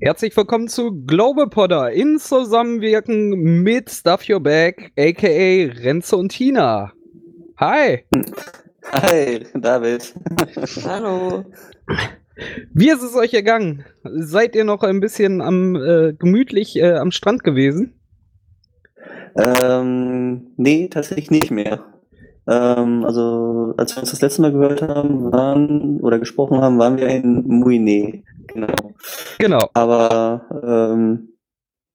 Herzlich willkommen zu Global Podder in Zusammenwirken mit Stuff Your Bag, aka Renze und Tina. Hi. Hi, David. Hallo. Wie ist es euch ergangen? Seid ihr noch ein bisschen am äh, gemütlich äh, am Strand gewesen? Ähm, nee, tatsächlich nicht mehr. Ähm, also, als wir uns das letzte Mal gehört haben, waren oder gesprochen haben, waren wir in Muine. Genau. Genau. Aber ähm,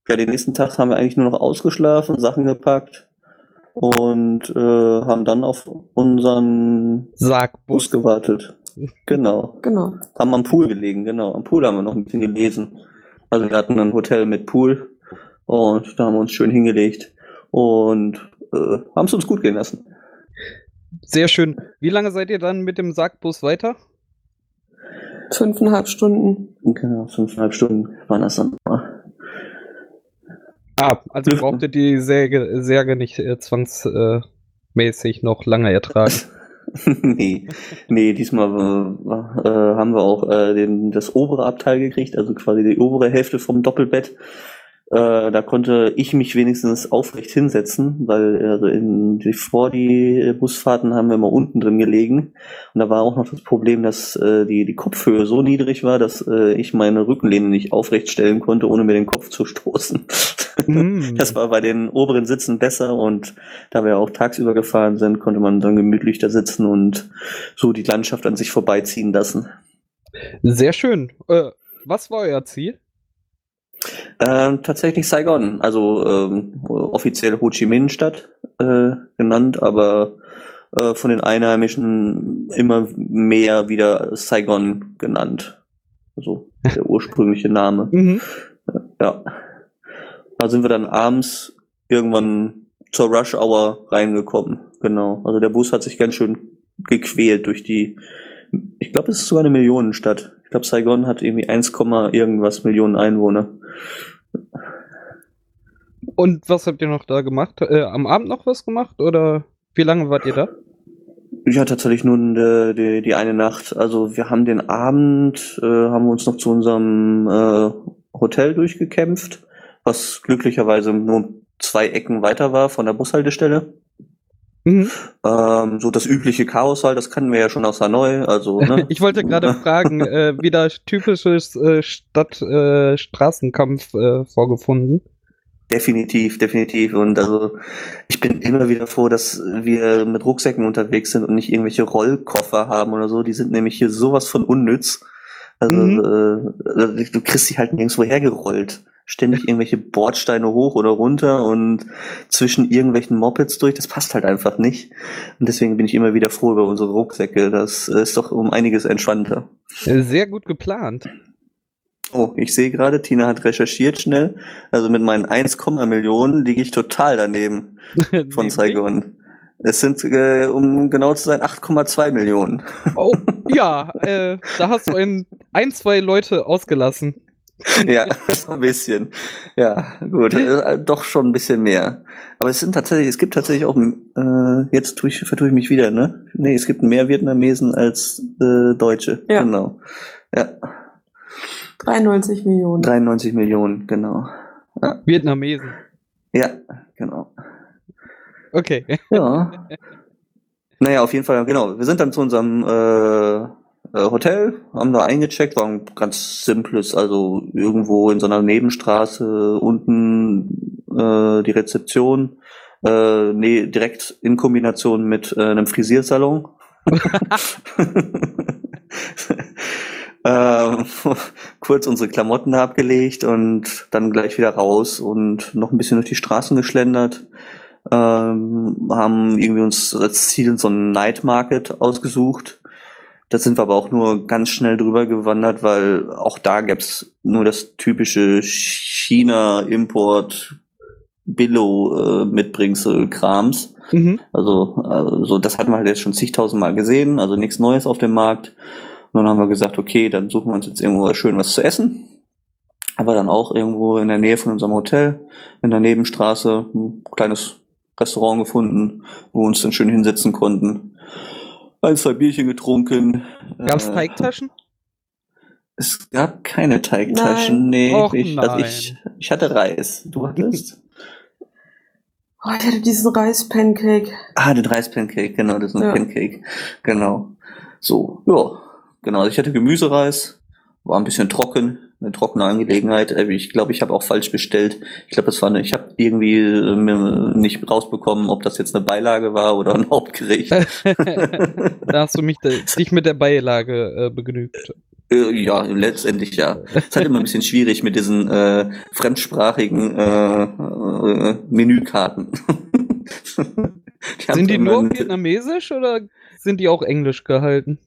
ja, den nächsten Tag haben wir eigentlich nur noch ausgeschlafen, Sachen gepackt und äh, haben dann auf unseren Sag Bus gewartet. Genau. Genau. Haben am Pool gelegen, genau. Am Pool haben wir noch ein bisschen gelesen. Also wir hatten ein Hotel mit Pool und da haben wir uns schön hingelegt und äh, haben es uns gut gehen lassen. Sehr schön. Wie lange seid ihr dann mit dem Sargbus weiter? Fünfeinhalb Stunden. Genau, fünfeinhalb Stunden waren das dann. Ah, also brauchtet die Säge, Särge nicht äh, zwangsmäßig noch lange ertragen. nee, nee, diesmal äh, haben wir auch äh, den, das obere Abteil gekriegt, also quasi die obere Hälfte vom Doppelbett. Äh, da konnte ich mich wenigstens aufrecht hinsetzen, weil also in die, vor die Busfahrten haben wir immer unten drin gelegen. Und da war auch noch das Problem, dass äh, die, die Kopfhöhe so niedrig war, dass äh, ich meine Rückenlehne nicht aufrecht stellen konnte, ohne mir den Kopf zu stoßen. Mm. Das war bei den oberen Sitzen besser und da wir auch tagsüber gefahren sind, konnte man dann gemütlich da sitzen und so die Landschaft an sich vorbeiziehen lassen. Sehr schön. Äh, was war euer Ziel? Ähm, tatsächlich Saigon, also ähm, offiziell Ho Chi Minh Stadt äh, genannt, aber äh, von den Einheimischen immer mehr wieder Saigon genannt. Also der ursprüngliche Name. Mhm. Ja. Da sind wir dann abends irgendwann zur Rush Hour reingekommen. Genau. Also der Bus hat sich ganz schön gequält durch die, ich glaube, es ist sogar eine Millionenstadt. Ich glaube, Saigon hat irgendwie 1, irgendwas Millionen Einwohner. Und was habt ihr noch da gemacht? Äh, am Abend noch was gemacht oder wie lange wart ihr da? Ja, tatsächlich nur die, die, die eine Nacht. Also wir haben den Abend, äh, haben wir uns noch zu unserem äh, Hotel durchgekämpft, was glücklicherweise nur zwei Ecken weiter war von der Bushaltestelle. Mhm. Ähm, so das übliche Chaos halt, das kannten wir ja schon aus Hanoi. Also, ne? ich wollte gerade fragen, äh, wieder typisches äh, Stadt-Straßenkampf äh, äh, vorgefunden. Definitiv, definitiv. Und also ich bin immer wieder froh, dass wir mit Rucksäcken unterwegs sind und nicht irgendwelche Rollkoffer haben oder so. Die sind nämlich hier sowas von unnütz. Also mhm. äh, du kriegst dich halt nirgendwo hergerollt ständig irgendwelche Bordsteine hoch oder runter und zwischen irgendwelchen Mopeds durch. Das passt halt einfach nicht. Und deswegen bin ich immer wieder froh über unsere Rucksäcke. Das ist doch um einiges entspannter. Sehr gut geplant. Oh, ich sehe gerade, Tina hat recherchiert schnell. Also mit meinen 1, Millionen liege ich total daneben von Saigon. Es sind, äh, um genau zu sein, 8,2 Millionen. Oh, ja, äh, da hast du ein, ein, zwei Leute ausgelassen. ja, ein bisschen. Ja, gut, äh, doch schon ein bisschen mehr. Aber es sind tatsächlich, es gibt tatsächlich auch, äh, jetzt tue ich, vertue ich mich wieder, ne? Nee, es gibt mehr Vietnamesen als äh, Deutsche. Ja. Genau. Ja. 93 Millionen. 93 Millionen, genau. Ja. Vietnamesen. Ja, genau. Okay. Ja. Naja, auf jeden Fall, genau. Wir sind dann zu unserem äh, äh, Hotel, haben da eingecheckt, war ein ganz simples, also irgendwo in so einer Nebenstraße unten äh, die Rezeption, äh, nee, direkt in Kombination mit äh, einem Frisiersalon. ähm, kurz unsere Klamotten abgelegt und dann gleich wieder raus und noch ein bisschen durch die Straßen geschlendert. Ähm, haben irgendwie uns als Ziel so einen Night Market ausgesucht da sind wir aber auch nur ganz schnell drüber gewandert, weil auch da gäb's nur das typische China-Import Billo äh, Mitbringsel Krams. Mhm. Also, also das hatten wir halt jetzt schon zigtausend Mal gesehen, also nichts Neues auf dem Markt. Und dann haben wir gesagt, okay, dann suchen wir uns jetzt irgendwo schön was zu essen. Aber dann auch irgendwo in der Nähe von unserem Hotel, in der Nebenstraße, ein kleines Restaurant gefunden, wo wir uns dann schön hinsetzen konnten. ein, zwei Bierchen getrunken. Gab's Äh, Teigtaschen? Es gab keine Teigtaschen, nee. Och, ich, also nein. ich, ich hatte Reis. Du hattest? Oh, ich hatte diesen Reis-Pancake. ah, den Reispancake, genau, das ist ein Ja. Pancake. Genau. So, ja. Genau, also ich hatte Gemüsereis, war ein bisschen trocken, eine trockene Angelegenheit. Äh, Ich glaube, ich habe auch falsch bestellt. Ich glaube, das war eine, ich habe irgendwie äh, nicht rausbekommen, ob das jetzt eine Beilage war oder ein Hauptgericht. da hast du mich de- dich mit der Beilage äh, begnügt. Äh, Ja, letztendlich ja. Es ist halt immer ein bisschen schwierig mit diesen äh, fremdsprachigen äh, äh, Menükarten. Die Sind die nur vietnamesisch oder sind die auch englisch gehalten?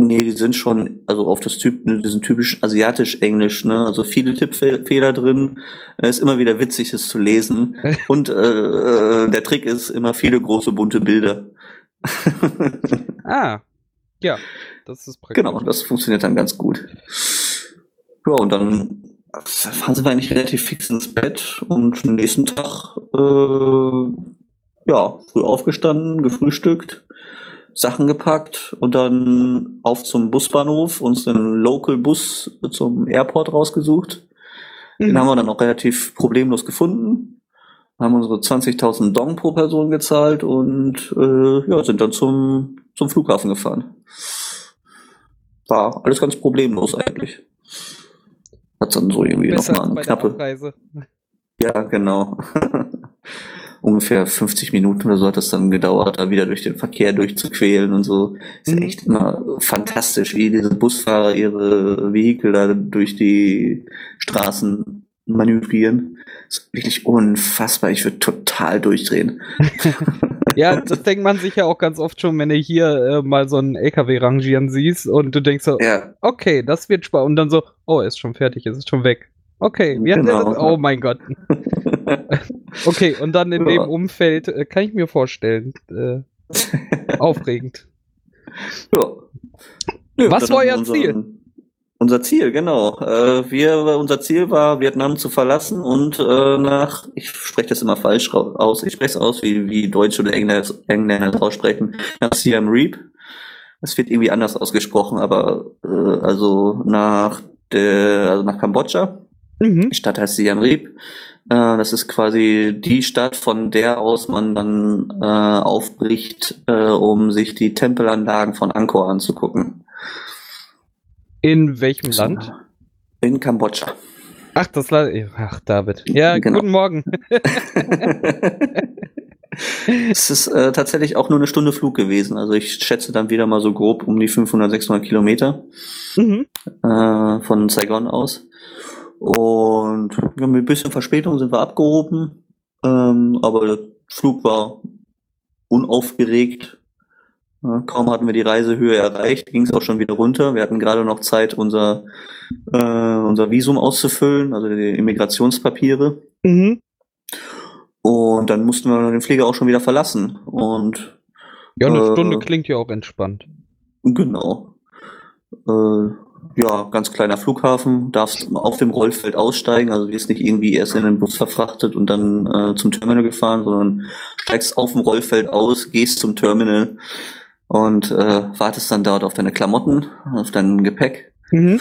Nee, die sind schon, also auf das Typ, ne, diesen typischen asiatisch-englisch, ne? Also viele Tippfehler drin. Es ist immer wieder witzig, es zu lesen. Und äh, äh, der Trick ist immer viele große bunte Bilder. Ah, ja, das ist praktisch. Genau, das funktioniert dann ganz gut. Ja, und dann fahren sie eigentlich relativ fix ins Bett und am nächsten Tag, äh, ja, früh aufgestanden, gefrühstückt, Sachen gepackt und dann auf zum Busbahnhof, uns einen Local-Bus zum Airport rausgesucht. Den Mhm. haben wir dann auch relativ problemlos gefunden. Haben unsere 20.000 Dong pro Person gezahlt und äh, ja, sind dann zum, zum Flughafen gefahren. War alles ganz problemlos eigentlich. Hat dann so irgendwie nochmal eine knappe. Ja, genau. Ungefähr 50 Minuten oder so hat es dann gedauert, da wieder durch den Verkehr durchzuquälen und so. Ist Mhm. echt immer fantastisch, wie diese Busfahrer ihre Vehikel da durch die Straßen manövrieren. Ist wirklich unfassbar. Ich würde total durchdrehen. Ja, das denkt man sich ja auch ganz oft schon, wenn du hier äh, mal so einen LKW rangieren siehst und du denkst so, Ja, okay, das wird spannend. Und dann so, oh, er ist schon fertig, es ist schon weg. Okay, der Genau. das? Oh mein Gott. Okay, und dann in Ja. dem Umfeld äh, kann ich mir vorstellen. Äh, aufregend. ja. Nö, Was war euer Ziel? Unser Ziel, genau. Äh, wir, unser Ziel war, Vietnam zu verlassen und äh, nach, ich spreche das immer falsch aus, ich spreche es aus, wie, wie Deutsche oder Engländer, Engländer es aussprechen, nach Siam Reap. Es wird irgendwie anders ausgesprochen, aber äh, also nach der, also nach Kambodscha. Mhm. Die Stadt heißt Siam Reap. Äh, das ist quasi die Stadt, von der aus man dann äh, aufbricht, äh, um sich die Tempelanlagen von Angkor anzugucken. In welchem Land? In Kambodscha. Ach, das Land. Ach, David. Ja, Genau. guten Morgen. es ist äh, tatsächlich auch nur eine Stunde Flug gewesen. Also ich schätze dann wieder mal so grob um die 500, 600 Kilometer Mhm. äh, von Saigon aus. Und ja, mit ein bisschen Verspätung sind wir abgehoben. Ähm, aber der Flug war unaufgeregt. Ja, kaum hatten wir die Reisehöhe erreicht, ging es auch schon wieder runter. Wir hatten gerade noch Zeit, unser, äh, unser Visum auszufüllen, also die Immigrationspapiere. Mhm. Und dann mussten wir den Flieger auch schon wieder verlassen. Und Ja, eine Äh, Stunde klingt ja auch entspannt. genau. Äh, ja, ganz kleiner Flughafen, darfst auf dem Rollfeld aussteigen, also wirst nicht irgendwie erst in den Bus verfrachtet und dann äh, zum Terminal gefahren, sondern steigst auf dem Rollfeld aus, gehst zum Terminal und äh, wartest dann dort auf deine Klamotten, auf dein Gepäck. Mhm.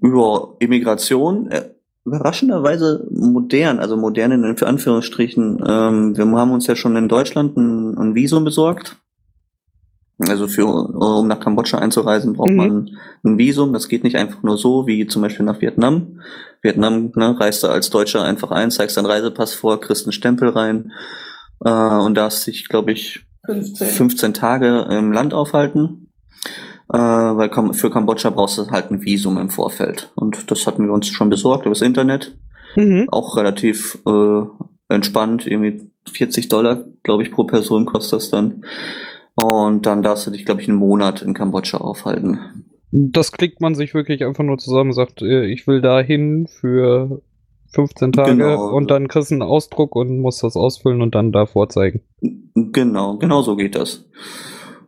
über Immigration äh, überraschenderweise modern, also modern in Anführungsstrichen. Ähm, wir haben uns ja schon in Deutschland ein, ein Visum besorgt. Also für um nach Kambodscha einzureisen, braucht Mhm. man ein Visum. Das geht nicht einfach nur so, wie zum Beispiel nach Vietnam. Vietnam ne, reist du als Deutscher einfach ein, zeigst deinen Reisepass vor, kriegst einen Stempel rein äh, und darfst dich, glaube ich, 15. 15 Tage im Land aufhalten. Äh, weil für Kambodscha brauchst du halt ein Visum im Vorfeld. Und das hatten wir uns schon besorgt übers Internet. Mhm. Auch relativ äh, entspannt, irgendwie 40 Dollar, glaube ich, pro Person kostet das dann. Und dann darfst du dich, glaube ich, einen Monat in Kambodscha aufhalten. Das klickt man sich wirklich einfach nur zusammen, sagt, äh, ich will dahin für 15 Tage Genau. und dann kriegst du einen Ausdruck und musst das ausfüllen und dann da vorzeigen. Genau, genau so geht das.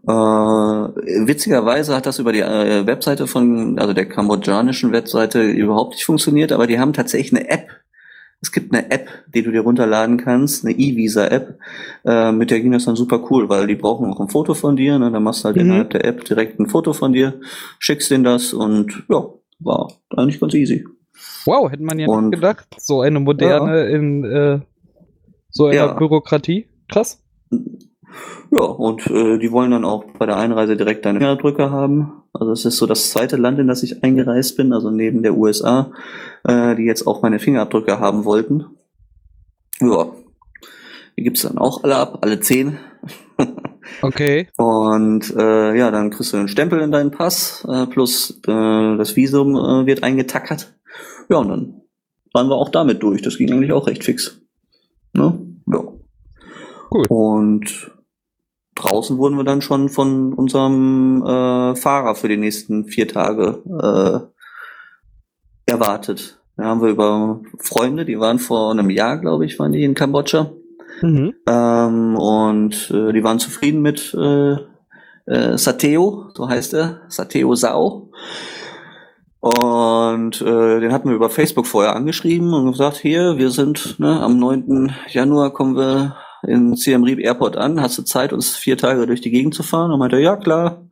Äh, witzigerweise hat das über die äh, Webseite von, also der kambodschanischen Webseite überhaupt nicht funktioniert, aber die haben tatsächlich eine App es gibt eine App, die du dir runterladen kannst, eine E-Visa-App, äh, mit der ging das dann super cool, weil die brauchen auch ein Foto von dir, ne? dann machst du halt Mhm. innerhalb der App direkt ein Foto von dir, schickst denen das und ja, war eigentlich ganz easy. Wow, hätte man ja Und- nicht gedacht. So eine moderne in äh, so einer Ja. Bürokratie. Krass. Ja, und äh, die wollen dann auch bei der Einreise direkt deine Fingerabdrücke haben. Also es ist so das zweite Land, in das ich eingereist bin, also neben der USA, äh, die jetzt auch meine Fingerabdrücke haben wollten. Ja, die gibt's dann auch alle ab, alle zehn. Okay. Und äh, ja, dann kriegst du einen Stempel in deinen Pass, äh, plus äh, das Visum äh, wird eingetackert. Ja, und dann waren wir auch damit durch. Das ging eigentlich auch recht fix. Ne? Ja. Cool. Und draußen wurden wir dann schon von unserem äh, Fahrer für die nächsten vier Tage äh, erwartet. Da haben wir über Freunde, die waren vor einem Jahr, glaube ich, waren die in Kambodscha. Mhm. Ähm, und äh, die waren zufrieden mit äh, äh, Sateo, so heißt er, Sateo Sao. Und äh, den hatten wir über Facebook vorher angeschrieben und gesagt, hier, wir sind ne, am 9. Januar kommen wir in Siem Reap Airport an. Hast du Zeit, uns vier Tage durch die Gegend zu fahren? Und meinte, ja klar,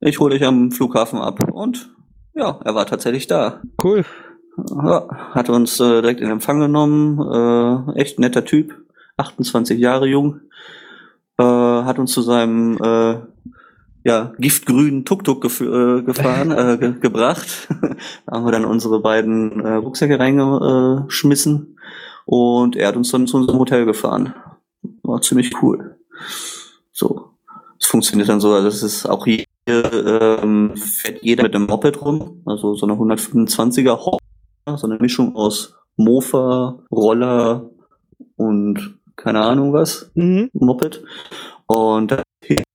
ich hole dich am Flughafen ab. Und ja, er war tatsächlich da. Cool. Ja, hat uns äh, direkt in Empfang genommen. Äh, echt netter Typ, 28 Jahre jung. Äh, hat uns zu seinem äh, ja, giftgrünen Tuk-Tuk gef äh, gefahren, äh, ge gebracht. da haben wir dann unsere beiden äh, Rucksäcke reingeschmissen und er hat uns dann zu unserem Hotel gefahren. War ziemlich cool. So, es funktioniert dann so, also es ist auch hier ähm, fährt jeder mit einem Moped rum, also so eine 125er Hopper, so eine Mischung aus Mofa, Roller und keine Ahnung was. Mhm. Moped. Und da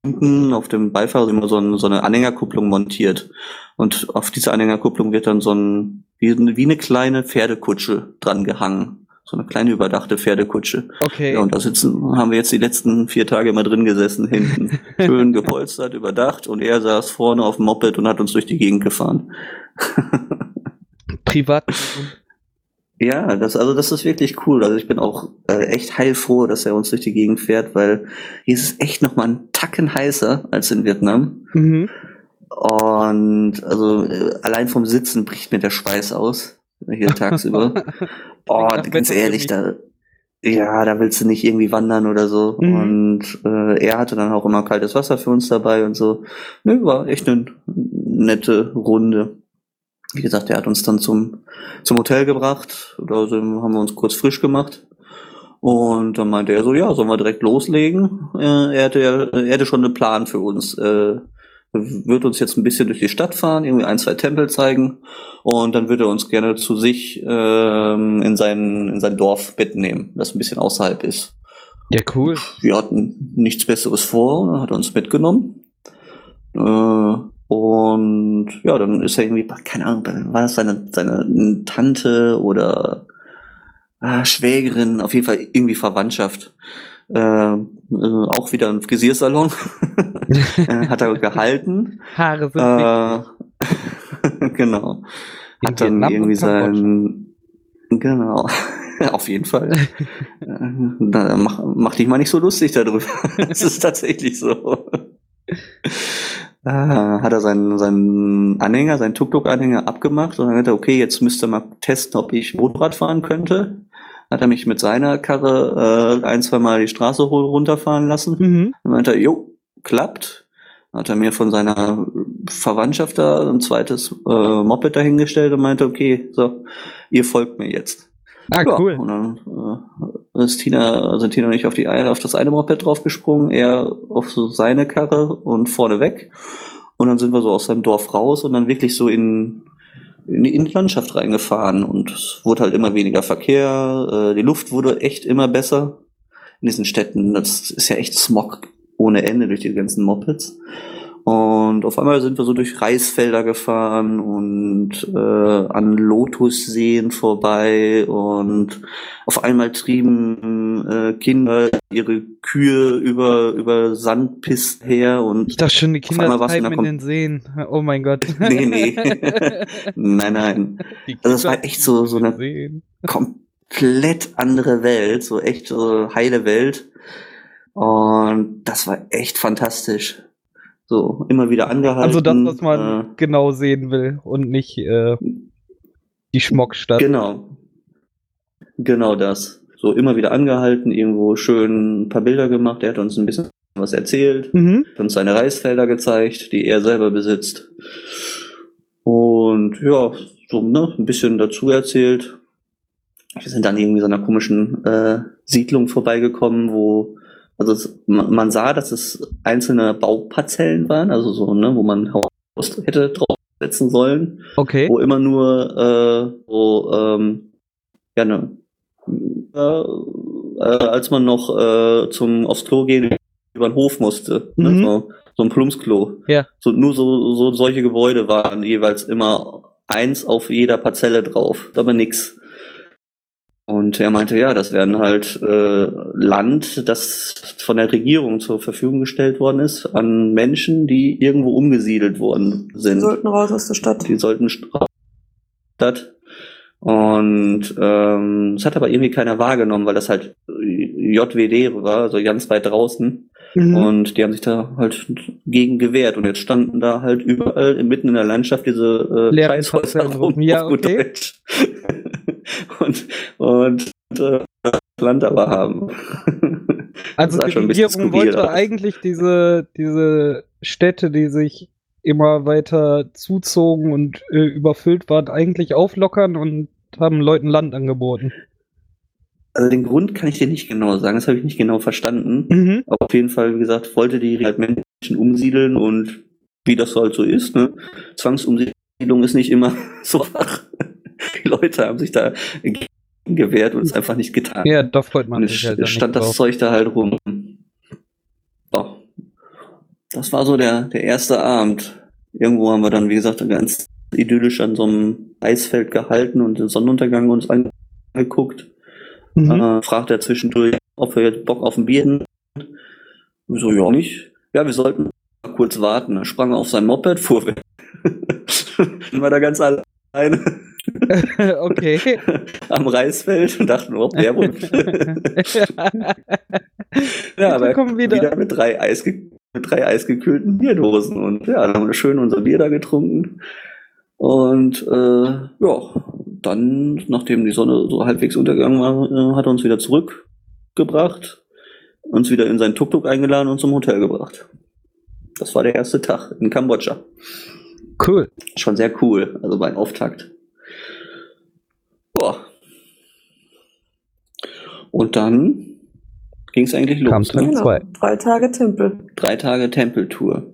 hinten auf dem Beifahrer immer so, ein, so eine Anhängerkupplung montiert. Und auf diese Anhängerkupplung wird dann so ein, wie, wie eine kleine Pferdekutsche dran gehangen. So eine kleine überdachte Pferdekutsche. Okay. Ja, und da sitzen, haben wir jetzt die letzten vier Tage immer drin gesessen, hinten. Schön gepolstert, überdacht. Und er saß vorne auf dem Moped und hat uns durch die Gegend gefahren. Privat. Ja, das, also das ist wirklich cool. Also ich bin auch äh, echt heilfroh, dass er uns durch die Gegend fährt, weil hier ist es echt noch mal ein Tacken heißer als in Vietnam. Mhm. Und also äh, allein vom Sitzen bricht mir der Schweiß aus hier tagsüber. oh, ganz ehrlich, da ja, da willst du nicht irgendwie wandern oder so. Mhm. Und äh, er hatte dann auch immer kaltes Wasser für uns dabei und so. Nö, war echt eine nette Runde. Wie gesagt, er hat uns dann zum, zum Hotel gebracht. Da sind, haben wir uns kurz frisch gemacht. Und dann meinte er so, ja, sollen wir direkt loslegen? Äh, er, hatte, ja- er hatte schon einen Plan für uns. Äh, wird uns jetzt ein bisschen durch die Stadt fahren, irgendwie ein, zwei Tempel zeigen. Und dann würde er uns gerne zu sich ähm, in, sein, in sein Dorf mitnehmen, das ein bisschen außerhalb ist. Ja, cool. Wir hatten nichts Besseres vor, er hat uns mitgenommen. Äh, und ja, dann ist er irgendwie, keine Ahnung, war das seine, seine Tante oder ah, Schwägerin, auf jeden Fall irgendwie Verwandtschaft. Äh, äh, auch wieder ein Frisiersalon. Äh, hat er gehalten. Haare sind. Äh, genau. In Hat dann irgendwie sein. Genau. Auf jeden Fall. Äh, da, mach, mach dich mal nicht so lustig darüber. Es ist tatsächlich so. Äh, hat er seinen, seinen Anhänger, seinen Tuk-Tuk-Anhänger abgemacht und dann hat er, okay, jetzt müsste er mal testen, ob ich Motorrad fahren könnte. Hat er mich mit seiner Karre äh, ein, zwei Mal die Straße runterfahren lassen. Mhm. Dann meinte er, jo, klappt. Hat er mir von seiner Verwandtschaft da ein zweites äh, Moped dahingestellt und meinte, okay, so, ihr folgt mir jetzt. Ah, Ja, cool. Und dann äh, ist Tina, sind Tina und ich auf, die, auf das eine Moped draufgesprungen, er auf so seine Karre und vorne weg. Und dann sind wir so aus seinem Dorf raus und dann wirklich so in, in, die, in die Landschaft reingefahren. Und es wurde halt immer weniger Verkehr, äh, die Luft wurde echt immer besser in diesen Städten. Das ist ja echt Smog ohne Ende durch die ganzen Mopeds. Und auf einmal sind wir so durch Reisfelder gefahren und äh, an Lotusseen vorbei und auf einmal trieben äh, Kinder ihre Kühe über über Sandpisten her Ich und dachte schon, die Kinder treiben in den Seen. Oh mein Gott. nee nee nein nein Also das war echt so- so eine- komplett andere Welt, so echt so heile Welt. Und das war echt fantastisch. So, immer wieder angehalten. Also das, was man äh, genau sehen will und nicht äh, die Schmockstadt. Genau. Genau das. So immer wieder angehalten, irgendwo schön ein paar Bilder gemacht. Er hat uns ein bisschen was erzählt, Mhm. hat uns seine Reisfelder gezeigt, die er selber besitzt. Und ja, so ne, ein bisschen dazu erzählt. Wir sind dann irgendwie so einer komischen äh, Siedlung vorbeigekommen, wo also es, man, sah, dass es einzelne Bauparzellen waren, also so, ne, wo man Haus hätte draufsetzen sollen Okay. wo immer nur äh, so ähm, ja ne äh, äh, als man noch äh, zum aufs Klo gehen über den Hof musste Mhm. ne, so, so ein Plumpsklo Ja. so nur so so solche Gebäude waren jeweils immer eins auf jeder Parzelle drauf aber nix und er meinte, ja, das wären halt äh, Land, das von der Regierung zur Verfügung gestellt worden ist an Menschen, die irgendwo umgesiedelt worden sind. sollten raus aus der Stadt. Die sollten Stadt. Und ähm, das hat aber irgendwie keiner wahrgenommen, weil das halt JWD war, also ganz weit draußen. Mhm. Und die haben sich da halt gegen gewehrt. Und jetzt standen da halt überall mitten in der Landschaft diese äh, Leere Scheißhäuser rum. Ja, auf gut okay. Und und äh, Land aber haben. Also die Regierung wollte eigentlich diese, diese Städte, die sich immer weiter zuzogen und äh, überfüllt waren, eigentlich auflockern und haben Leuten Land angeboten. Also den Grund kann ich dir nicht genau sagen, das habe ich nicht genau verstanden. Mhm. Aber auf jeden Fall, wie gesagt, wollte die halt Menschen umsiedeln und wie das halt so ist, ne? Zwangsumsiedlung ist nicht immer so einfach. Die Leute haben sich da gewehrt und es einfach nicht getan. Ja, freut man und es halt stand das drauf. Zeug da halt rum. So. Das war so der, der erste Abend. Irgendwo haben wir dann, wie gesagt, ganz idyllisch an so einem Eisfeld gehalten und den Sonnenuntergang uns angeguckt. Mhm. Äh, fragt er zwischendurch, ob wir jetzt Bock auf ein Bier hätten. So, ja, nicht. Ja, wir sollten mal kurz warten. Er sprang auf sein Moped, fuhr weg. Dann war da ganz alleine okay. am Reisfeld und dachten, oh, der wohl. ja, aber kommen wieder. wieder. mit drei, Eisge mit drei eisgekühlten Bierdosen. Und ja, dann haben wir schön unser Bier da getrunken. Und äh, ja, dann, nachdem die Sonne so halbwegs untergegangen war, äh, hat er uns wieder zurückgebracht, uns wieder in sein Tuk-Tuk eingeladen und zum Hotel gebracht. Das war der erste Tag in Kambodscha. Cool. Schon sehr cool, also beim Auftakt. Und dann ging es eigentlich los. Ne? Genau. zwei. Drei Tage Tempel. Drei Tage Tempeltour.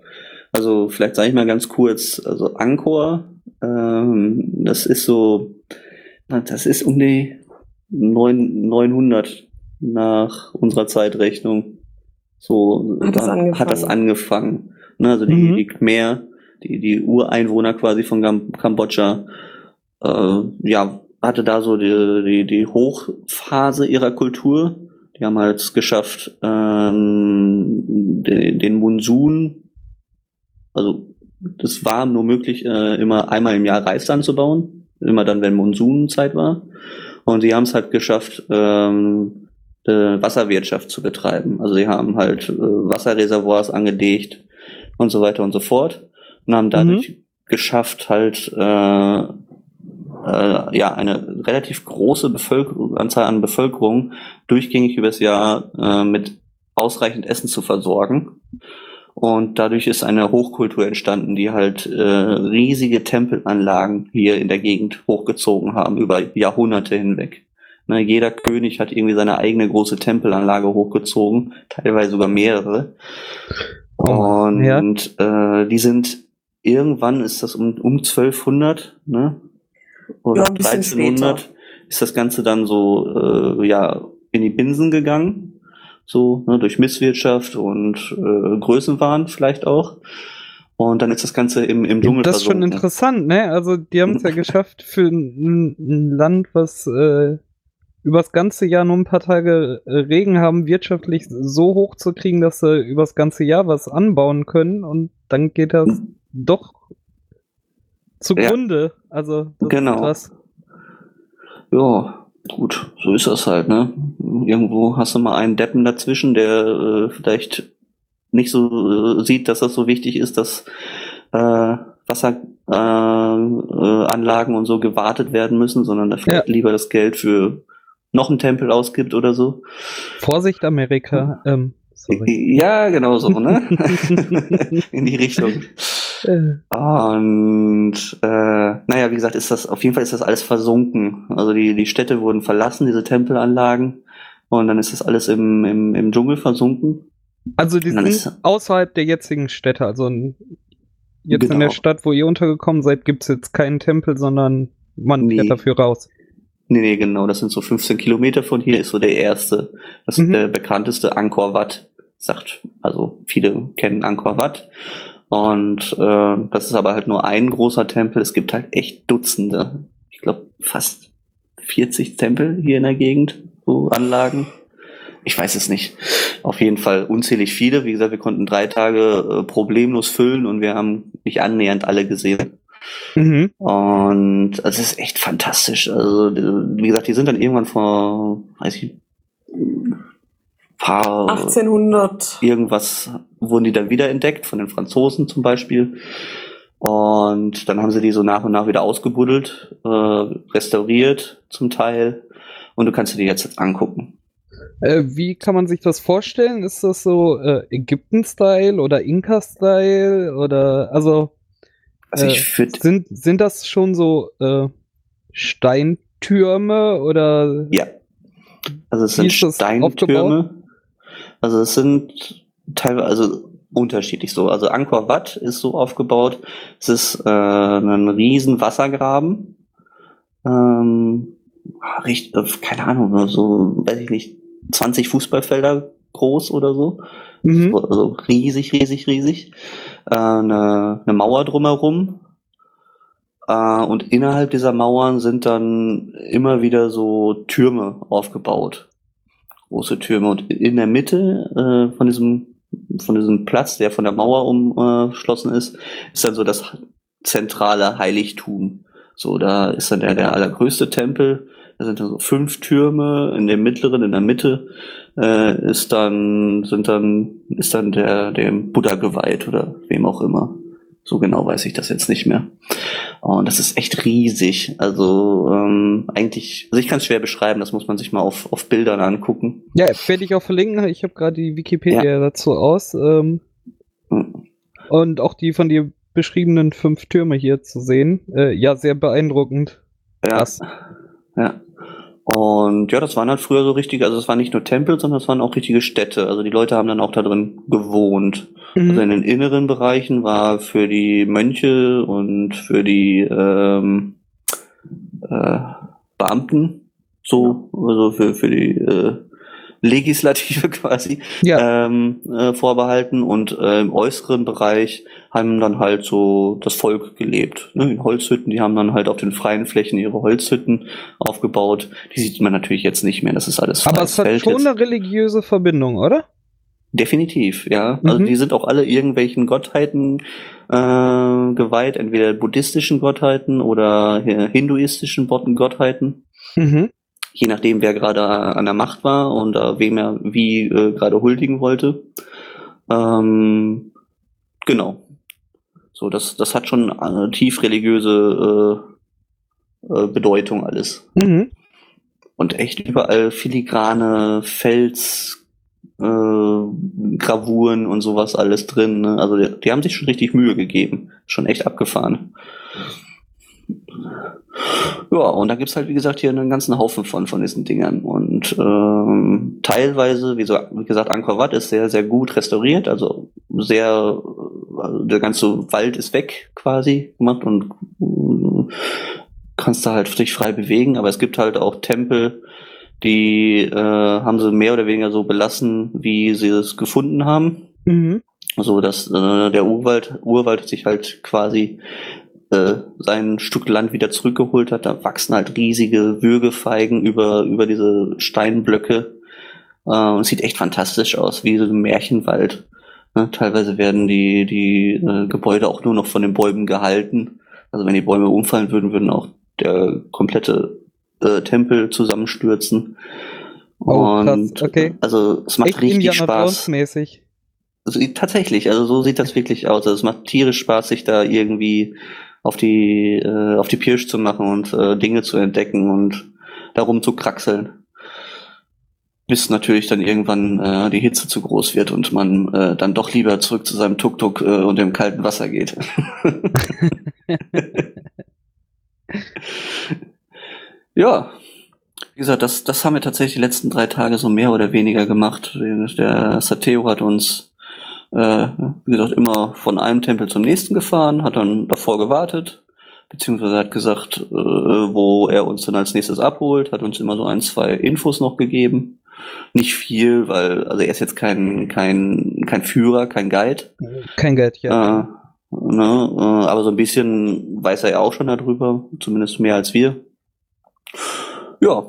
Also vielleicht sage ich mal ganz kurz, also Angkor, ähm, das ist so, na, das ist um die neun- 900 nach unserer Zeitrechnung. So Hat das da angefangen. hat das angefangen. Ne, also die, Mhm. die Khmer, die, die Ureinwohner quasi von Kambodscha, äh, ja, hatte da so die, die, die Hochphase ihrer Kultur. Die haben halt es geschafft, ähm, den, den Monsun, also das war nur möglich, äh, immer einmal im Jahr Reis anzubauen, immer dann, wenn Monsunzeit war. Und sie haben es halt geschafft, ähm, äh, Wasserwirtschaft zu betreiben. Also sie haben halt äh, Wasserreservoirs angelegt und so weiter und so fort und haben dadurch geschafft, halt äh, äh, ja eine relativ große Bevölkerung, Anzahl an Bevölkerung durchgängig übers Jahr äh, mit ausreichend Essen zu versorgen. Und dadurch ist eine Hochkultur entstanden, die halt äh, riesige Tempelanlagen hier in der Gegend hochgezogen haben über Jahrhunderte hinweg. Ne, jeder König hat irgendwie seine eigene große Tempelanlage hochgezogen, teilweise sogar mehrere. Oh, Und ja. äh, die sind irgendwann ist das um, um 1200, ne? Oder Ja, ein bisschen 1300 ist das Ganze dann so äh, ja in die Binsen gegangen, so ne, durch Misswirtschaft und äh, Größenwahn vielleicht auch. Und dann ist das Ganze im, im Dschungel Das ist schon interessant, ne? Also die haben es ja geschafft für ein, ein Land, was äh, übers ganze Jahr nur ein paar Tage äh, Regen haben, wirtschaftlich so hoch zu kriegen, dass sie übers ganze Jahr was anbauen können. Und dann geht das doch zugrunde. Also das Genau. ist krass. Ja, gut, so ist das halt, ne? Irgendwo hast du mal einen Deppen dazwischen, der äh, vielleicht nicht so äh, sieht, dass das so wichtig ist, dass äh, Wasseranlagen äh, und so gewartet werden müssen, sondern da vielleicht ja. lieber das Geld für noch einen Tempel ausgibt oder so. Vorsicht, Amerika. Ähm, ja, genau so, ne? In die Richtung. Und äh, naja, wie gesagt, ist das auf jeden Fall ist das alles versunken. Also die, die Städte wurden verlassen, diese Tempelanlagen, und dann ist das alles im, im, im Dschungel versunken. Also die sind ist, außerhalb der jetzigen Städte, also jetzt genau. in der genau. Stadt, wo ihr untergekommen seid, gibt es jetzt keinen Tempel, sondern man nee. fährt dafür raus. Nee, nee, genau, das sind so 15 Kilometer von hier, ist so der erste, das mhm. ist der bekannteste Angkor Wat, sagt, also viele kennen Angkor Wat. Und äh, das ist aber halt nur ein großer Tempel. Es gibt halt echt Dutzende. Ich glaube fast 40 Tempel hier in der Gegend, so Anlagen. Ich weiß es nicht. Auf jeden Fall unzählig viele. Wie gesagt, wir konnten drei Tage äh, problemlos füllen und wir haben nicht annähernd alle gesehen. Mhm. Und es ist echt fantastisch. Also, wie gesagt, die sind dann irgendwann vor, weiß ich, paar 1800 irgendwas wurden die dann wieder entdeckt von den Franzosen zum Beispiel und dann haben sie die so nach und nach wieder ausgebuddelt, äh, restauriert zum Teil und du kannst dir die jetzt angucken. Äh, wie kann man sich das vorstellen? Ist das so äh, Ägypten-Style oder Inka-Style oder also, also ich äh, sind sind das schon so äh, Steintürme oder? Ja, also es sind Steintürme. Also es sind teilweise also unterschiedlich so. Also Angkor Wat ist so aufgebaut, es ist äh, ein riesen Wassergraben. Ähm, richtig, äh, keine Ahnung, so, weiß ich nicht, 20 Fußballfelder groß oder so. Mhm. Also riesig, riesig, riesig. Äh, eine, eine Mauer drumherum. Äh, und innerhalb dieser Mauern sind dann immer wieder so Türme aufgebaut große Türme und in der Mitte äh, von diesem von diesem Platz, der von der Mauer umschlossen ist, ist dann so das zentrale Heiligtum. So, da ist dann der, der allergrößte Tempel. Da sind dann so fünf Türme. In dem mittleren, in der Mitte äh, ist dann sind dann ist dann der dem Buddha geweiht oder wem auch immer. So genau weiß ich das jetzt nicht mehr. Und das ist echt riesig. Also ähm, eigentlich, also ich kann es schwer beschreiben, das muss man sich mal auf, auf Bildern angucken. Ja, werde ich auch verlinken. Ich habe gerade die Wikipedia ja. dazu aus. Ähm, mhm. Und auch die von dir beschriebenen fünf Türme hier zu sehen. Äh, ja, sehr beeindruckend. Ja. Krass. Ja. Und ja, das waren halt früher so richtige, also es waren nicht nur Tempel, sondern es waren auch richtige Städte. Also die Leute haben dann auch da drin gewohnt. Mhm. Also in den inneren Bereichen war für die Mönche und für die ähm, äh, Beamten so, also für, für die äh, Legislative quasi ja. ähm, äh, vorbehalten und äh, im äußeren Bereich haben dann halt so das Volk gelebt. Ne? In Holzhütten, die haben dann halt auf den freien Flächen ihre Holzhütten aufgebaut. Die sieht man natürlich jetzt nicht mehr, das ist alles Aber es hat schon jetzt. eine religiöse Verbindung, oder? Definitiv, ja. Also mhm. die sind auch alle irgendwelchen Gottheiten äh, geweiht, entweder buddhistischen Gottheiten oder hinduistischen Gottheiten. Mhm je nachdem, wer gerade an der Macht war und äh, wem er wie äh, gerade huldigen wollte. Ähm, genau. So, das, das hat schon eine tief religiöse äh, äh, Bedeutung alles. Mhm. Und echt überall filigrane Fels, äh, Gravuren und sowas alles drin. Ne? Also die, die haben sich schon richtig Mühe gegeben. Schon echt abgefahren. Ja, und da gibt's halt, wie gesagt, hier einen ganzen Haufen von, von diesen Dingern. Und ähm, teilweise, wie, so, wie gesagt, Angkor Wat ist sehr, sehr gut restauriert, also sehr, also der ganze Wald ist weg quasi gemacht und äh, kannst da halt dich frei bewegen, aber es gibt halt auch Tempel, die äh, haben sie mehr oder weniger so belassen, wie sie es gefunden haben. Mhm. So dass äh, der Urwald, Urwald sich halt quasi äh, sein Stück Land wieder zurückgeholt hat. Da wachsen halt riesige Würgefeigen über, über diese Steinblöcke. Äh, und sieht echt fantastisch aus, wie so ein Märchenwald. Ne? Teilweise werden die, die äh, Gebäude auch nur noch von den Bäumen gehalten. Also wenn die Bäume umfallen würden, würden auch der komplette äh, Tempel zusammenstürzen. Oh, krass, und okay. also es macht Echt richtig Indiana Spaß. mäßig. Also, tatsächlich, also so sieht das wirklich aus. Also es macht tierisch Spaß, sich da irgendwie auf die äh, auf die Pirsch zu machen und äh, Dinge zu entdecken und darum zu kraxeln. Bis natürlich dann irgendwann äh, die Hitze zu groß wird und man äh, dann doch lieber zurück zu seinem Tuk-Tuk äh, und dem kalten Wasser geht. ja, wie gesagt, das, das haben wir tatsächlich die letzten drei Tage so mehr oder weniger gemacht. Der Sateo hat uns, äh, wie gesagt, immer von einem Tempel zum nächsten gefahren, hat dann davor gewartet, beziehungsweise hat gesagt, äh, wo er uns dann als nächstes abholt, hat uns immer so ein, zwei Infos noch gegeben. Nicht viel, weil, also er ist jetzt kein, kein, kein Führer, kein Guide. Kein Geld, ja. Äh, ne, äh, aber so ein bisschen weiß er ja auch schon darüber, zumindest mehr als wir. Ja,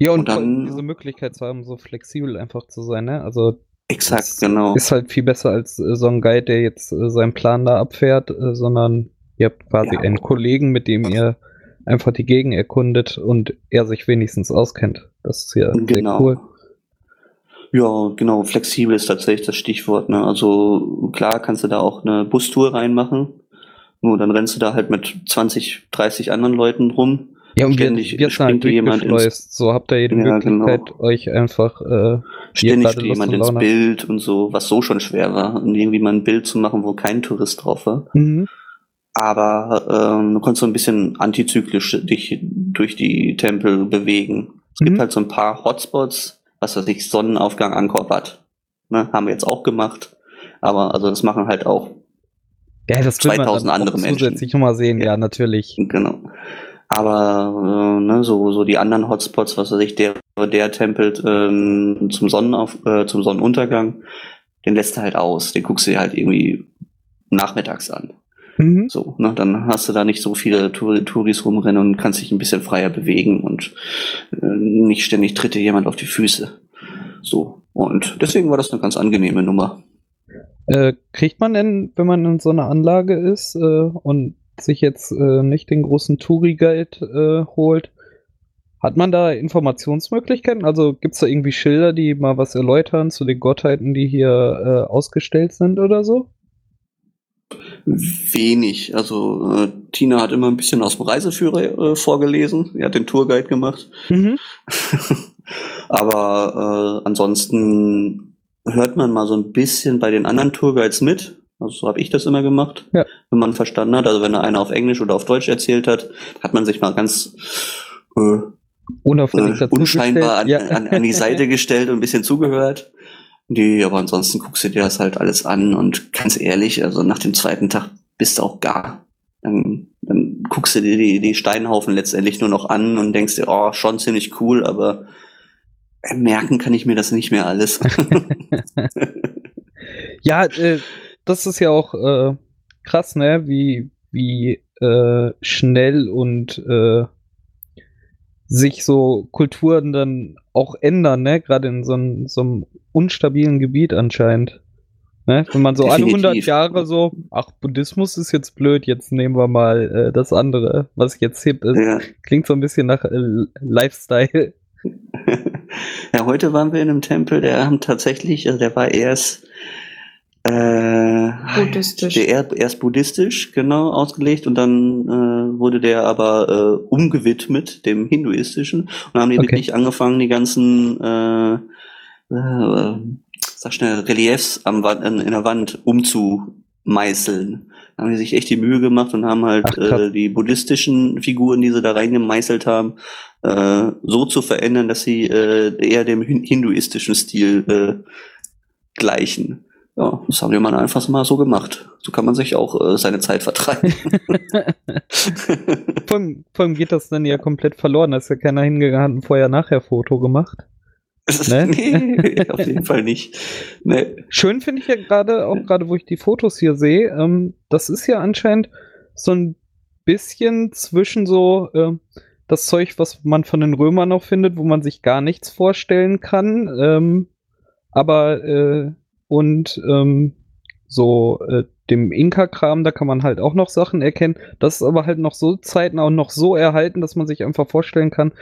ja, und, und dann- diese Möglichkeit zu haben, so flexibel einfach zu sein, ne? Also exakt, Das genau. ist halt viel besser als äh, so ein Guide, der jetzt äh, seinen Plan da abfährt, äh, sondern ihr habt quasi Ja. einen Kollegen, mit dem ihr einfach die Gegend erkundet und er sich wenigstens auskennt. Das ist ja Genau. sehr cool. Ja, genau, flexibel ist tatsächlich das Stichwort. Ne? Also klar kannst du da auch eine Bustour reinmachen. Nur dann rennst du da halt mit 20, 30 anderen Leuten rum. Ja, und wir, Ständig wir halt springt jemand ins-. So habt ihr jede Ja, genau. Möglichkeit, euch einfach äh, Ständig steht jemand ins. Bild und so, was so schon schwer war. Und irgendwie mal ein Bild zu machen, wo kein Tourist drauf war. mhm. Aber ähm, du konntest so ein bisschen antizyklisch dich durch die Tempel bewegen. Es gibt Mhm. halt so ein paar Hotspots, was weiß ich, Sonnenaufgang Angkor Wat. Ne, haben wir jetzt auch gemacht. Aber also das machen halt auch Ja, das will man 2000 dann auch andere Menschen. zusätzlich nochmal sehen, ja, Ja. natürlich. Genau. Aber äh, ne, so, so die anderen Hotspots, was weiß ich, der, der Tempel ähm, zum, Sonnenauf, äh, zum Sonnenuntergang, den lässt du halt aus. Den guckst du dir halt irgendwie nachmittags an. Mhm. So, ne, dann hast du da nicht so viele Tour Touris rumrennen und kannst dich ein bisschen freier bewegen und äh, nicht ständig tritt dir jemand auf die Füße. So. Und deswegen war das eine ganz angenehme Nummer. Äh, kriegt man denn, wenn man in so einer Anlage ist äh, und sich jetzt äh, nicht den großen Touri-Guide äh, holt, hat man da Informationsmöglichkeiten? Also gibt es da irgendwie Schilder, die mal was erläutern zu den Gottheiten, die hier äh, ausgestellt sind oder so? Wenig. Also äh, Tina hat immer ein bisschen aus dem Reiseführer äh, vorgelesen. Er hat den Tourguide gemacht. Mhm. Aber äh, ansonsten hört man mal so ein bisschen bei den anderen Tourguides mit. Also so habe ich das immer gemacht, Ja. wenn man verstanden hat. Also wenn einer auf Englisch oder auf Deutsch erzählt hat, hat man sich mal ganz äh, Unauffällig äh, unscheinbar an. Ja. an, an die Seite gestellt und ein bisschen zugehört. Nee, aber ansonsten guckst du dir das halt alles an und ganz ehrlich, also nach dem zweiten Tag bist du auch gar. Dann, dann guckst du dir die, die Steinhaufen letztendlich nur noch an und denkst dir, oh, schon ziemlich cool, aber merken kann ich mir das nicht mehr alles. Ja, äh, das ist ja auch äh, krass, ne? Wie, wie äh, schnell und äh, sich so Kulturen dann auch ändern, ne? Gerade in so, einem- so einem unstabilen Gebiet anscheinend. Ne? Wenn man so alle Definitiv. 100 Jahre so, ach, Buddhismus ist jetzt blöd, jetzt nehmen wir mal äh, das andere, was jetzt hip ist. ja. Klingt so ein bisschen nach äh, Lifestyle. ja, heute waren wir in einem Tempel, der haben tatsächlich, also der war erst äh, Buddhistisch. Der er, erst buddhistisch, genau, ausgelegt und dann äh, wurde der aber äh, umgewidmet, dem hinduistischen. Und dann haben die Okay. wirklich angefangen, die ganzen äh, äh, sag schnell, Reliefs am Wand, in, der Wand umzumeißeln. Da haben die sich echt die Mühe gemacht und haben halt Ach, äh, die buddhistischen Figuren, die sie da reingemeißelt haben, äh, so zu verändern, dass sie äh, eher dem hin- hinduistischen Stil äh, gleichen. Ja, das haben die mal einfach mal so gemacht. So kann man sich auch äh, seine Zeit vertreiben. Vor allem, vor allem geht das dann ja komplett verloren. Da ist ja keiner hingegangen, hat ein Vorher-Nachher-Foto gemacht. Ne? nee, auf jeden Fall nicht. Nee. Schön finde ich ja gerade, auch gerade wo ich die Fotos hier sehe, ähm, das ist ja anscheinend so ein bisschen zwischen so äh, das Zeug, was man von den Römern noch findet, wo man sich gar nichts vorstellen kann, ähm, aber äh, und ähm, so äh, dem Inka-Kram, da kann man halt auch noch Sachen erkennen. Das ist aber halt noch so zeitnah und noch so erhalten, dass man sich einfach vorstellen kann,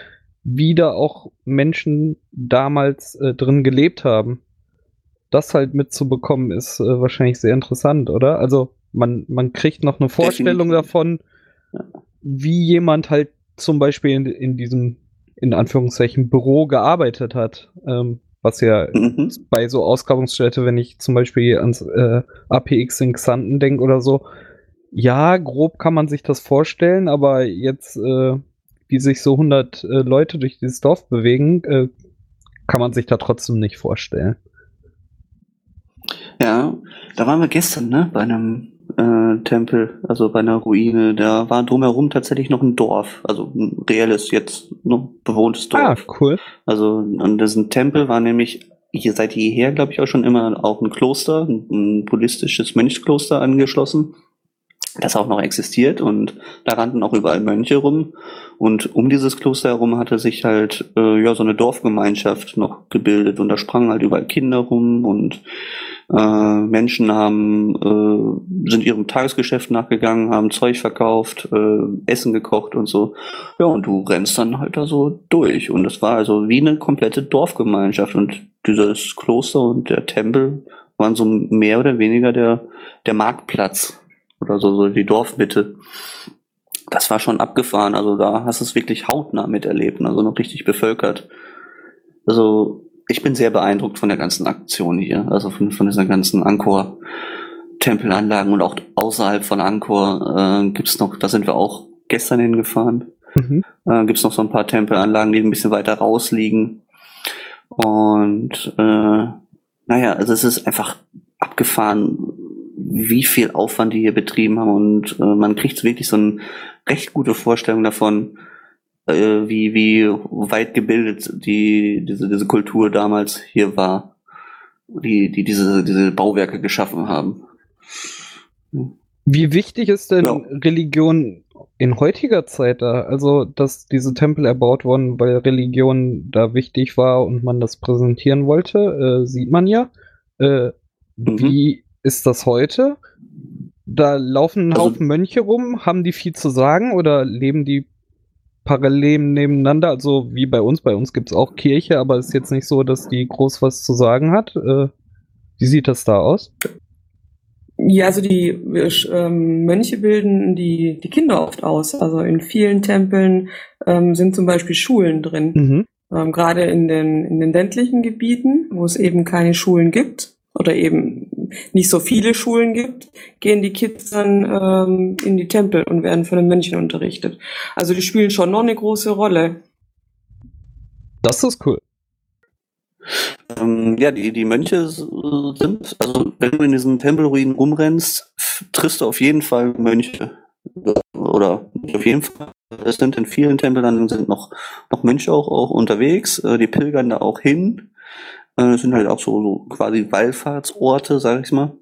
wie da auch Menschen damals äh, drin gelebt haben. Das halt mitzubekommen, ist äh, wahrscheinlich sehr interessant, oder? Also man, man kriegt noch eine Vorstellung davon, wie jemand halt zum Beispiel in, in diesem, in Anführungszeichen, Büro gearbeitet hat. Ähm, was ja Mhm. bei so Ausgrabungsstätte, wenn ich zum Beispiel ans äh, APX in Xanten denke oder so, ja, grob kann man sich das vorstellen, aber jetzt, äh, wie sich so 100 äh, Leute durch dieses Dorf bewegen, äh, kann man sich da trotzdem nicht vorstellen. Ja, da waren wir gestern, ne, bei einem äh, Tempel, also bei einer Ruine. Da war drumherum tatsächlich noch ein Dorf, also ein reelles, jetzt noch bewohntes Ah, Dorf. cool. Also an diesem Tempel war nämlich hier seit jeher, glaube ich, auch schon immer auch ein Kloster, ein, ein buddhistisches Mönchskloster angeschlossen, das auch noch existiert und da rannten auch überall Mönche rum und um dieses Kloster herum hatte sich halt äh, ja so eine Dorfgemeinschaft noch gebildet und da sprangen halt überall Kinder rum und äh, Menschen haben äh, sind ihrem Tagesgeschäft nachgegangen, haben Zeug verkauft, äh, Essen gekocht und so. Ja, und du rennst dann halt da so durch. Und das war also wie eine komplette Dorfgemeinschaft. Und dieses Kloster und der Tempel waren so mehr oder weniger der, der Marktplatz oder so, so die Dorfmitte. Das war schon abgefahren. Also da hast du es wirklich hautnah miterlebt, also noch richtig bevölkert. Also ich bin sehr beeindruckt von der ganzen Aktion hier, also von, von dieser ganzen Angkor. Tempelanlagen und auch außerhalb von Angkor äh, gibt's noch, da sind wir auch gestern hingefahren, Mhm. äh, gibt's noch so ein paar Tempelanlagen, die ein bisschen weiter raus liegen. Und äh, naja, also es ist einfach abgefahren, wie viel Aufwand die hier betrieben haben und äh, man kriegt wirklich so eine recht gute Vorstellung davon, äh, wie, wie weit gebildet die, diese, diese Kultur damals hier war, die, die diese, diese Bauwerke geschaffen haben. Wie wichtig ist denn Ja. Religion in heutiger Zeit da? Also, dass diese Tempel erbaut wurden, weil Religion da wichtig war und man das präsentieren wollte, äh, sieht man ja. Äh, Mhm. Wie ist das heute? Da laufen ein Also- Haufen Mönche rum, haben die viel zu sagen oder leben die parallel nebeneinander? Also wie bei uns, bei uns gibt es auch Kirche, aber ist jetzt nicht so, dass die groß was zu sagen hat. Äh, wie sieht das da aus? Ja, also die äh, ähm, Mönche bilden die, die Kinder oft aus. Also in vielen Tempeln ähm, sind zum Beispiel Schulen drin. Mhm. Ähm, gerade in den, in den ländlichen Gebieten, wo es eben keine Schulen gibt oder eben nicht so viele Schulen gibt, gehen die Kids dann ähm, in die Tempel und werden von den Mönchen unterrichtet. Also die spielen schon noch eine große Rolle. Das ist cool. Ähm, ja, die, die Mönche sind, also wenn du in diesen Tempelruinen rumrennst, triffst du auf jeden Fall Mönche. Oder nicht auf jeden Fall. Es sind in vielen Tempeln sind noch, noch Mönche auch, auch unterwegs, äh, die pilgern da auch hin. Äh, Es sind halt auch so, so quasi Wallfahrtsorte, sag ich mal.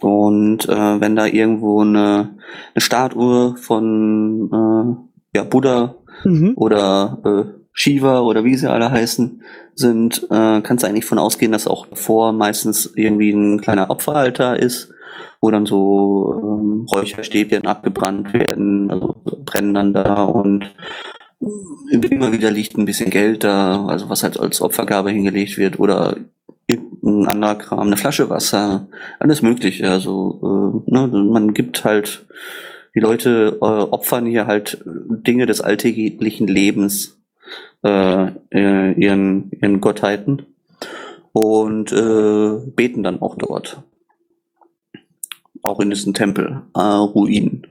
Und äh, wenn da irgendwo eine, eine Statue von äh, ja, Buddha Mhm. oder äh, Shiva oder wie sie alle heißen, sind, äh, kannst du eigentlich von ausgehen, dass auch davor meistens irgendwie ein kleiner Opferaltar ist, wo dann so ähm, Räucherstäbchen abgebrannt werden, also brennen dann da und immer wieder liegt ein bisschen Geld da, also was halt als Opfergabe hingelegt wird oder irgendein anderer Kram, eine Flasche Wasser, alles mögliche. Also äh, ne, man gibt halt die Leute äh, opfern hier halt Dinge des alltäglichen Lebens äh, äh, ihren, ihren Gottheiten und äh, beten dann auch dort. Auch in diesen Tempel, äh, Ruinen.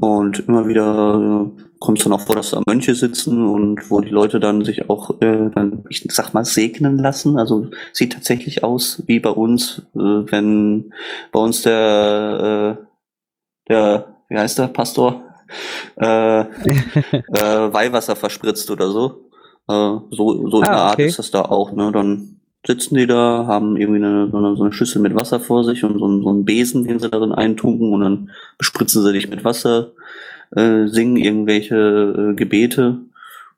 Und immer wieder äh, kommt es dann auch vor, dass da Mönche sitzen und wo die Leute dann sich auch, äh, dann, ich sag mal, segnen lassen. Also sieht tatsächlich aus wie bei uns, äh, wenn bei uns der, äh, der, wie heißt der, Pastor, äh, äh, Weihwasser verspritzt oder so. Äh, so so in Ah, der Art okay. ist das da auch. Ne? Dann sitzen die da, haben irgendwie eine, so, eine, so eine Schüssel mit Wasser vor sich und so, einen- so einen Besen, den sie darin eintunken und dann bespritzen sie dich mit Wasser, äh, singen irgendwelche äh, Gebete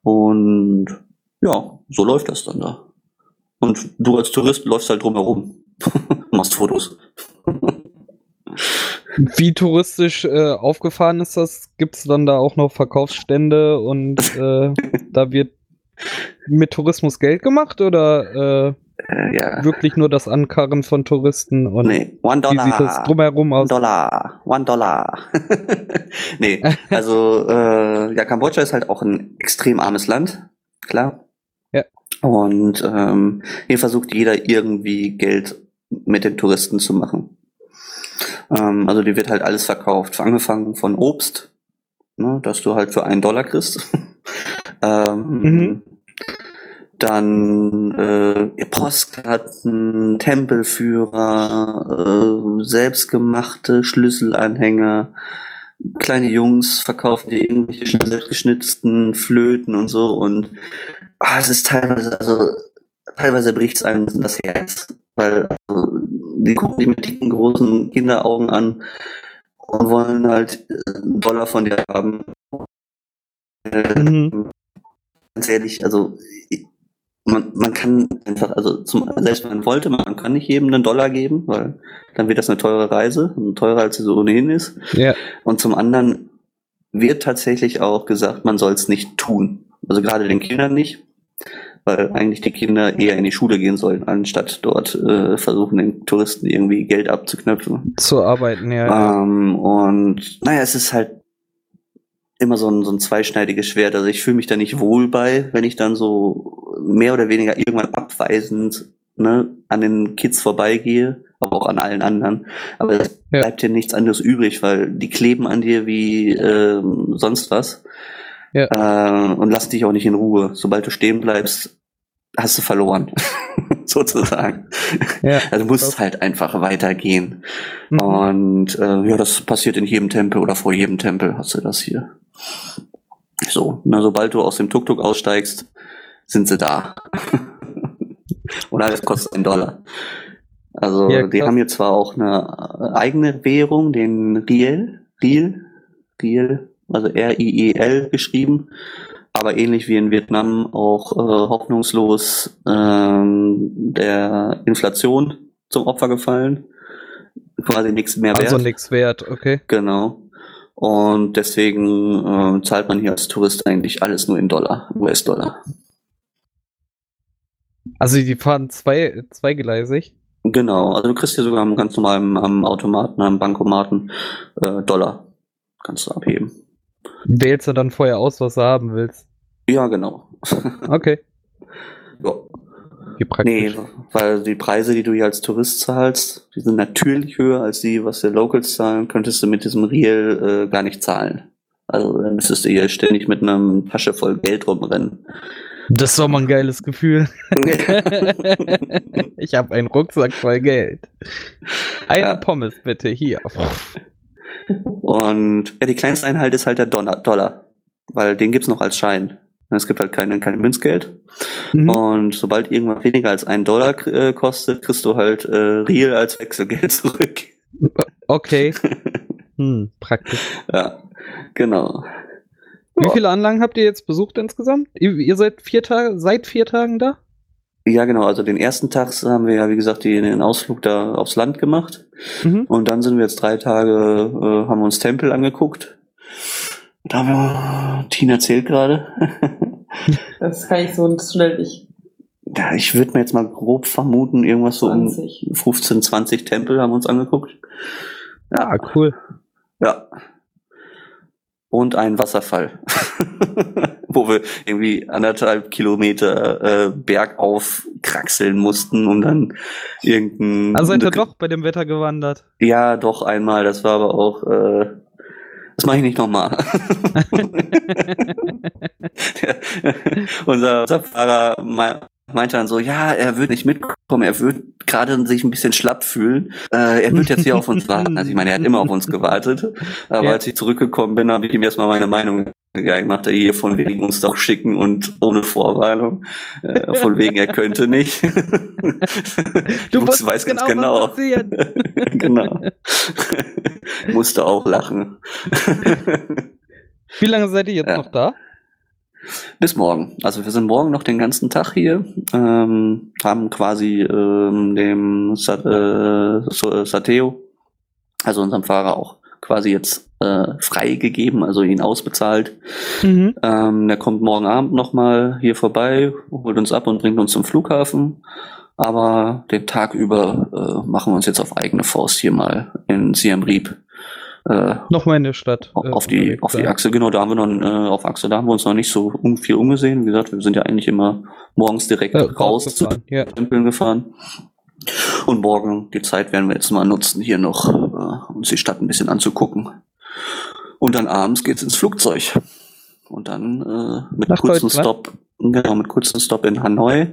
und ja, so läuft das dann da. Und du als Tourist läufst halt drumherum, machst Fotos. Wie touristisch äh, aufgefahren ist das? Gibt es dann da auch noch Verkaufsstände und äh, da wird mit Tourismus Geld gemacht oder äh, Äh, ja. wirklich nur das Ankarren von Touristen und Nee, one wie sieht das dollar. drumherum One aus? Dollar. One Dollar. nee, also äh, ja, Kambodscha ist halt auch ein extrem armes Land, klar. Ja. Und ähm, hier versucht jeder irgendwie Geld mit den Touristen zu machen. Ähm, also die wird halt alles verkauft, angefangen von Obst, ne, dass du halt für einen Dollar kriegst. ähm, Mhm. Dann äh, Postkarten, Tempelführer, äh, selbstgemachte Schlüsselanhänger, kleine Jungs verkaufen dir irgendwelche selbstgeschnitzten Flöten und so und ah, es ist teilweise, also teilweise bricht's einem das Herz, weil also, die gucken die mit dicken, großen Kinderaugen an und wollen halt äh, einen Dollar von dir haben. Äh, Mhm. ganz ehrlich, also ich- man, man kann einfach, also zum, selbst wenn man wollte, man kann nicht jedem einen Dollar geben, weil dann wird das eine teure Reise, teurer als sie so ohnehin ist. Ja, Und zum anderen wird tatsächlich auch gesagt, man soll es nicht tun. Also gerade den Kindern nicht, weil eigentlich die Kinder eher in die Schule gehen sollen, anstatt dort äh, versuchen, den Touristen irgendwie Geld abzuknöpfen. zu arbeiten, ja. Ähm, und naja, es ist halt immer so ein, so ein zweischneidiges Schwert. Also ich fühle mich da nicht wohl bei, wenn ich dann so mehr oder weniger irgendwann abweisend ne, an den Kids vorbeigehe, aber auch an allen anderen. Aber es Ja. bleibt dir nichts anderes übrig, weil die kleben an dir wie ähm, sonst was Ja. äh, und lassen dich auch nicht in Ruhe. Sobald du stehen bleibst, hast du verloren, sozusagen. ja. Also du musst halt einfach weitergehen. Mhm. Und äh, ja, das passiert in jedem Tempel oder vor jedem Tempel hast du das hier. So, na, sobald du aus dem Tuk-Tuk aussteigst, sind sie da. Und alles kostet einen Dollar. Also Ja, die haben hier zwar auch eine eigene Währung, den Riel, Riel, Riel, also R-I-E-L geschrieben, aber ähnlich wie in Vietnam auch äh, hoffnungslos ähm, der Inflation zum Opfer gefallen. Quasi nichts mehr wert. Also nichts wert, okay. Genau. Und deswegen äh, zahlt man hier als Tourist eigentlich alles nur in Dollar, US-Dollar. Also die fahren zwei, zweigleisig. Genau. Also du kriegst hier sogar am ganz normalen am Automaten, am Bankomaten äh, Dollar. Kannst du abheben. Wählst du dann vorher aus, was du haben willst. Ja, genau. Okay. ja. Wie Nee, praktisch. weil die Preise, die du hier als Tourist zahlst, die sind natürlich höher als die, was die Locals zahlen, könntest du mit diesem Riel äh, gar nicht zahlen. Also dann müsstest du hier ständig mit einer Tasche voll Geld rumrennen. Das ist doch mal ein geiles Gefühl. ich habe einen Rucksack voll Geld. Eine Ja. Pommes bitte hier. Und ja, die kleinste Einheit ist halt der Dollar, Dollar weil den gibt's noch als Schein. Es gibt halt keine, kein Münzgeld. Mhm. Und sobald irgendwas weniger als einen Dollar äh, kostet, kriegst du halt äh, Riel als Wechselgeld zurück. Okay. Hm, praktisch. ja, genau. Wie viele Anlagen habt ihr jetzt besucht insgesamt? Ihr, ihr seid vier Tage, seit vier Tagen da? Ja, genau. Also den ersten Tag haben wir ja, wie gesagt, den Ausflug da aufs Land gemacht. Mhm. Und dann sind wir jetzt drei Tage, äh, haben uns Tempel angeguckt. Da haben wir, Tina erzählt gerade. Das kann ich so schnell nicht. ja, ich würde mir jetzt mal grob vermuten, irgendwas so um 20. 15, 20 Tempel haben wir uns angeguckt. Ja, Ah, cool. ja. Und ein Wasserfall. Wo wir irgendwie anderthalb Kilometer äh, bergauf kraxeln mussten, um dann irgendein. Also seid ihr doch bei dem Wetter gewandert. Ja, doch einmal. Das war aber auch. Äh, das mache ich nicht nochmal. unser, unser Fahrer mei- meinte dann so, ja, er wird nicht mitkommen, er wird gerade sich ein bisschen schlapp fühlen. Äh, er wird jetzt hier auf uns warten. Also ich meine, er hat immer auf uns gewartet. Aber Ja. als ich zurückgekommen bin, habe ich ihm erstmal meine Meinung gegangen, macht er hier von wegen uns doch schicken und ohne Vorwarnung. Äh, von wegen, er könnte nicht. Du wusstest weiß ganz was genau. passiert. genau. Musste auch lachen. Wie lange seid ihr jetzt Ja. noch da? Bis morgen. Also wir sind morgen noch den ganzen Tag hier, ähm, haben quasi ähm, dem Sa äh, Sateo also unserem Fahrer auch quasi jetzt äh, freigegeben, also ihn ausbezahlt. Mhm. Ähm, der kommt morgen Abend nochmal hier vorbei, holt uns ab und bringt uns zum Flughafen. Aber den Tag über äh, machen wir uns jetzt auf eigene Faust hier mal in Siem Reap äh, Nochmal in der Stadt. äh, auf die auf die. Achse. Genau, da haben wir noch äh, auf Achse, da haben wir uns noch nicht so um, viel umgesehen. Wie gesagt, wir sind ja eigentlich immer morgens direkt Äh, raus zu Ja. Tempeln gefahren. Und morgen die Zeit werden wir jetzt mal nutzen, hier noch äh, uns die Stadt ein bisschen anzugucken. Und dann abends geht's ins Flugzeug. Und dann äh, mit Nach Deutschland? Stopp, genau, mit kurzen Stopp in Hanoi.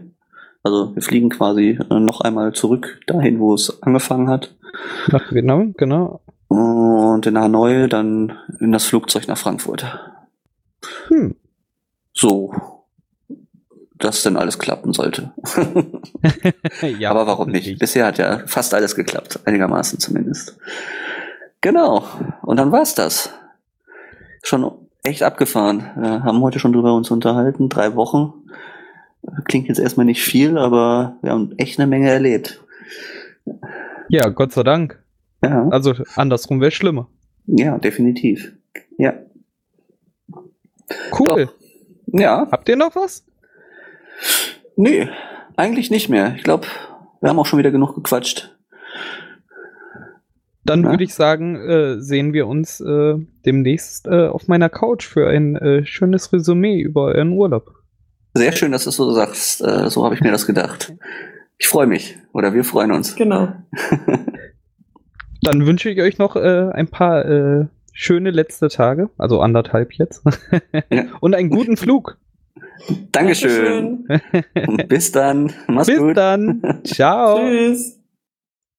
Also wir fliegen quasi äh, noch einmal zurück dahin, wo es angefangen hat. Nach Vietnam, genau. Und in Hanoi dann in das Flugzeug nach Frankfurt. Hm. So. Das denn alles klappen sollte. ja, Aber warum nicht? Bisher hat ja fast alles geklappt, einigermaßen zumindest. Genau. Und dann war's das. Schon echt abgefahren. Wir haben heute schon drüber uns unterhalten. Drei Wochen. Klingt jetzt erstmal nicht viel, aber wir haben echt eine Menge erlebt. Ja, Gott sei Dank. Ja, Also andersrum wäre schlimmer. ja, definitiv. Ja. Cool. Ja, Habt ihr noch was? Nee, eigentlich nicht mehr. Ich glaube, wir haben auch schon wieder genug gequatscht. Dann Ja. würde ich sagen, äh, sehen wir uns äh, demnächst äh, auf meiner Couch für ein äh, schönes Resümee über euren Urlaub. Sehr schön, dass du es so sagst. Äh, so habe ich mir das gedacht. Ich freue mich. Oder wir freuen uns. Genau. Dann wünsche ich euch noch äh, ein paar äh, schöne letzte Tage, also anderthalb jetzt, Ja. und einen guten Flug. Dankeschön. Dankeschön. Und bis dann. Mach's Bis gut. dann. Ciao. Tschüss.